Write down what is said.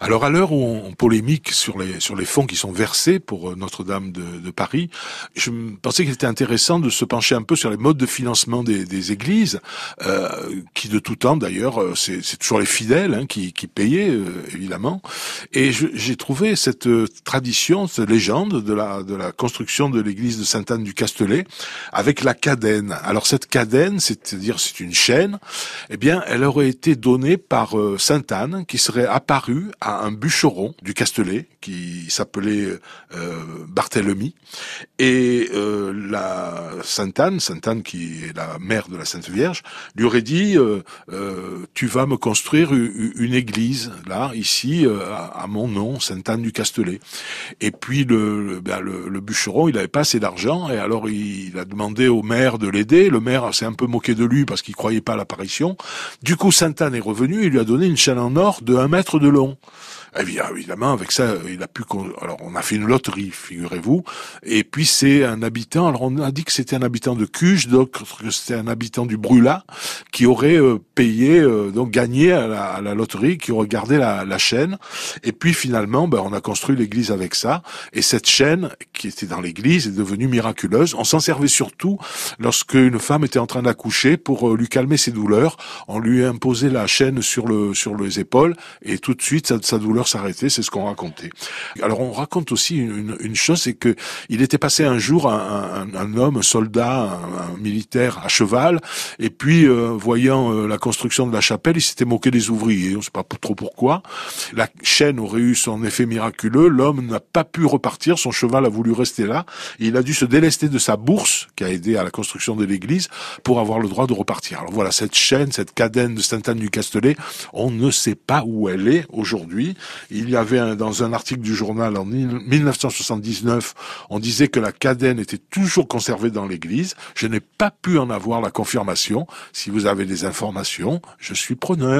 Alors à l'heure où on polémique sur les sur les fonds qui sont versés pour euh, Notre-Dame de, de, Paris, je pensais qu'il était intéressant de se pencher un peu sur les modes de financement des, des églises, euh, qui de tout temps d'ailleurs, euh, c'est toujours les fidèles hein, qui, qui payaient euh, évidemment. Et j'ai trouvé cette tradition, cette légende de la de la construction de l'église de Sainte-Anne du Castelet avec la cadène. Alors cette cadène, c'est-à-dire c'est une chaîne, eh bien elle aurait été donnée par Sainte-Anne qui serait apparue à un bûcheron du Castellet qui s'appelait euh, Barthélemy et euh, la Sainte Anne, Sainte Anne qui est la mère de la Sainte Vierge, lui aurait dit euh, tu vas me construire une église là ici à mon nom, Sainte Anne du Castellet. Et puis le, ben, le, bûcheron il avait pas assez d'argent et alors il, a demandé au maire de l'aider. Le maire s'est un peu moqué de lui parce qu'il croyait pas à l'apparition. Du coup Sainte Anne est revenu et lui a donné une chaîne en or de un mètre de long. Eh bien, évidemment, avec ça, il a pu. Alors, on a fait une loterie, figurez-vous. Et puis c'est un habitant. Alors, on a dit que c'était un habitant de Cuge, donc que c'était un habitant du Brûlat qui aurait euh, payé, euh, donc gagné à la, loterie, qui aurait gardé la, la, chaîne. Et puis finalement, ben, on a construit l'église avec ça. Et cette chaîne qui était dans l'église est devenue miraculeuse. On s'en servait surtout lorsque une femme était en train d'accoucher pour euh, lui calmer ses douleurs. On lui imposait la chaîne sur le sur les épaules et tout de suite sa douleur s'arrêter, c'est ce qu'on racontait. Alors on raconte aussi une, une chose, c'est que il était passé un jour un, un, un homme, un soldat, un, militaire à cheval, et puis euh, voyant euh, la construction de la chapelle, il s'était moqué des ouvriers. On ne sait pas trop pourquoi. La chaîne aurait eu son effet miraculeux. L'homme n'a pas pu repartir. Son cheval a voulu rester là. Il a dû se délester de sa bourse qui a aidé à la construction de l'église pour avoir le droit de repartir. Alors voilà, cette chaîne, cette cadène de Sainte-Anne du Castellet, on ne sait pas où elle est aujourd'hui. Il y avait dans un article du journal en 1979, on disait que la cadène était toujours conservée dans l'église. Je n'ai pas pu en avoir la confirmation. Si vous avez des informations, je suis preneur.